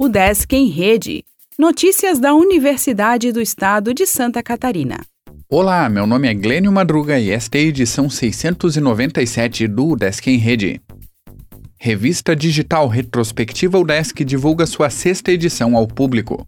O Desk em Rede. Notícias da Universidade do Estado de Santa Catarina. Olá, meu nome é Glênio Madruga e esta é a edição 697 do Desk em Rede. Revista digital retrospectiva UDESC divulga sua sexta edição ao público.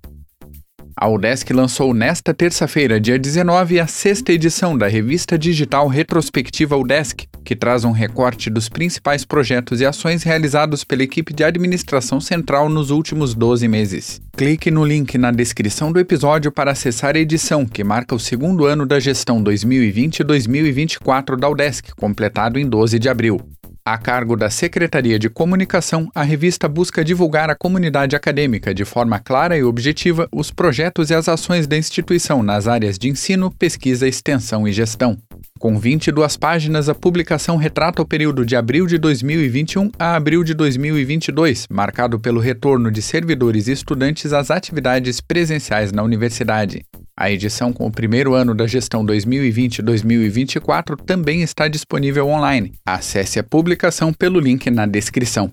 A UDESC lançou nesta terça-feira, dia 19, a sexta edição da revista digital retrospectiva UDESC, que traz um recorte dos principais projetos e ações realizados pela equipe de administração central nos últimos 12 meses. Clique no link na descrição do episódio para acessar a edição, que marca o segundo ano da gestão 2020-2024 da UDESC, completado em 12 de abril. A cargo da Secretaria de Comunicação, a revista busca divulgar à comunidade acadêmica de forma clara e objetiva os projetos e as ações da instituição nas áreas de ensino, pesquisa, extensão e gestão. Com 22 páginas, a publicação retrata o período de abril de 2021 a abril de 2022, marcado pelo retorno de servidores e estudantes às atividades presenciais na universidade. A edição com o primeiro ano da gestão 2020-2024 também está disponível online. Acesse a publicação pelo link na descrição.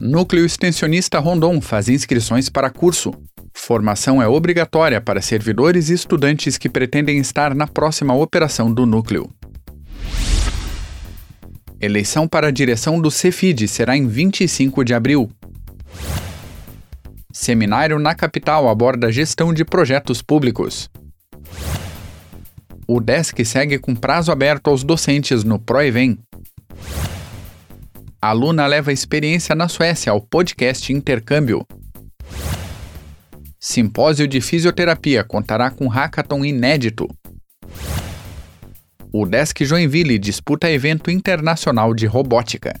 Núcleo Extensionista Rondon faz inscrições para curso. Formação é obrigatória para servidores e estudantes que pretendem estar na próxima operação do núcleo. Eleição para a direção do Cefid será em 25 de abril. Seminário na capital aborda gestão de projetos públicos. O DESC segue com prazo aberto aos docentes no Proevem. Aluna leva experiência na Suécia ao podcast Intercâmbio. Simpósio de Fisioterapia contará com hackathon inédito. O Desk Joinville disputa evento internacional de robótica.